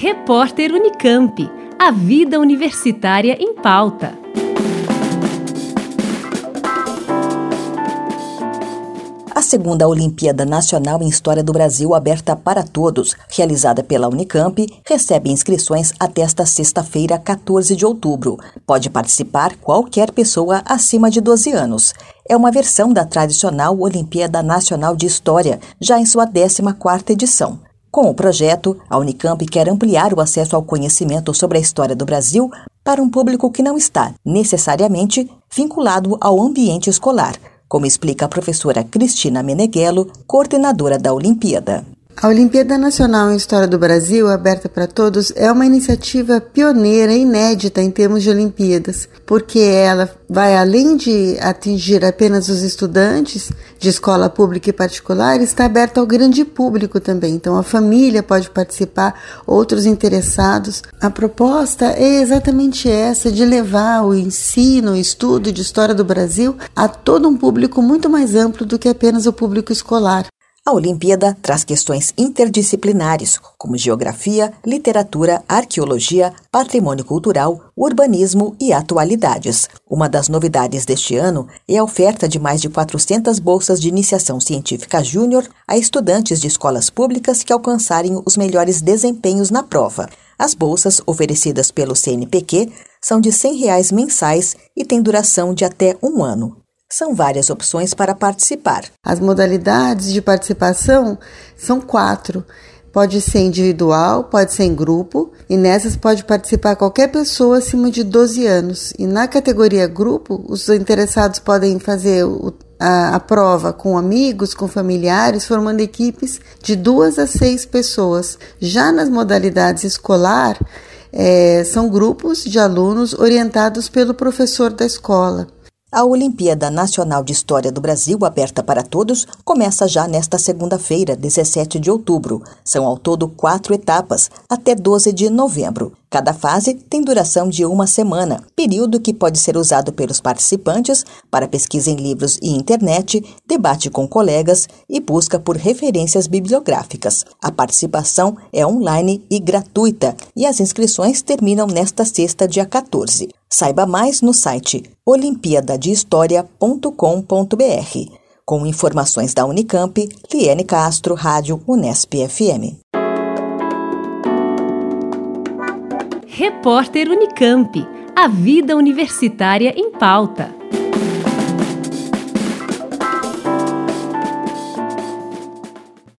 Repórter Unicamp. A vida universitária em pauta. A segunda Olimpíada Nacional em História do Brasil, aberta para todos, realizada pela Unicamp, recebe inscrições até esta sexta-feira, 14 de outubro. Pode participar qualquer pessoa acima de 12 anos. É uma versão da tradicional Olimpíada Nacional de História, já em sua 14ª edição. Com o projeto, a Unicamp quer ampliar o acesso ao conhecimento sobre a história do Brasil para um público que não está, necessariamente, vinculado ao ambiente escolar, como explica a professora Cristina Meneghello, coordenadora da Olimpíada. A Olimpíada Nacional em História do Brasil, aberta para todos, é uma iniciativa pioneira e inédita em termos de Olimpíadas, porque ela vai além de atingir apenas os estudantes de escola pública e particular, está aberta ao grande público também. Então a família pode participar, outros interessados. A proposta é exatamente essa de levar o ensino, o estudo de história do Brasil a todo um público muito mais amplo do que apenas o público escolar. A Olimpíada traz questões interdisciplinares, como geografia, literatura, arqueologia, patrimônio cultural, urbanismo e atualidades. Uma das novidades deste ano é a oferta de mais de 400 bolsas de iniciação científica júnior a estudantes de escolas públicas que alcançarem os melhores desempenhos na prova. As bolsas, oferecidas pelo CNPq, são de 100 reais mensais e têm duração de até um ano. São várias opções para participar. As modalidades de participação são quatro. Pode ser individual, pode ser em grupo, e nessas pode participar qualquer pessoa acima de 12 anos. E na categoria grupo, os interessados podem fazer o, a, a, prova com amigos, com familiares, formando equipes de duas a seis pessoas. Já nas modalidades escolar, é, são grupos de alunos orientados pelo professor da escola. A Olimpíada Nacional de História do Brasil, aberta para todos, começa já nesta segunda-feira, 17 de outubro. São ao todo quatro etapas, até 12 de novembro. Cada fase tem duração de uma semana, período que pode ser usado pelos participantes para pesquisa em livros e internet, debate com colegas e busca por referências bibliográficas. A participação é online e gratuita e as inscrições terminam nesta sexta, dia 14. Saiba mais no site olimpiadadehistoria.com.br. Com informações da Unicamp, Liane Castro, Rádio Unesp FM. Repórter Unicamp. A vida universitária em pauta.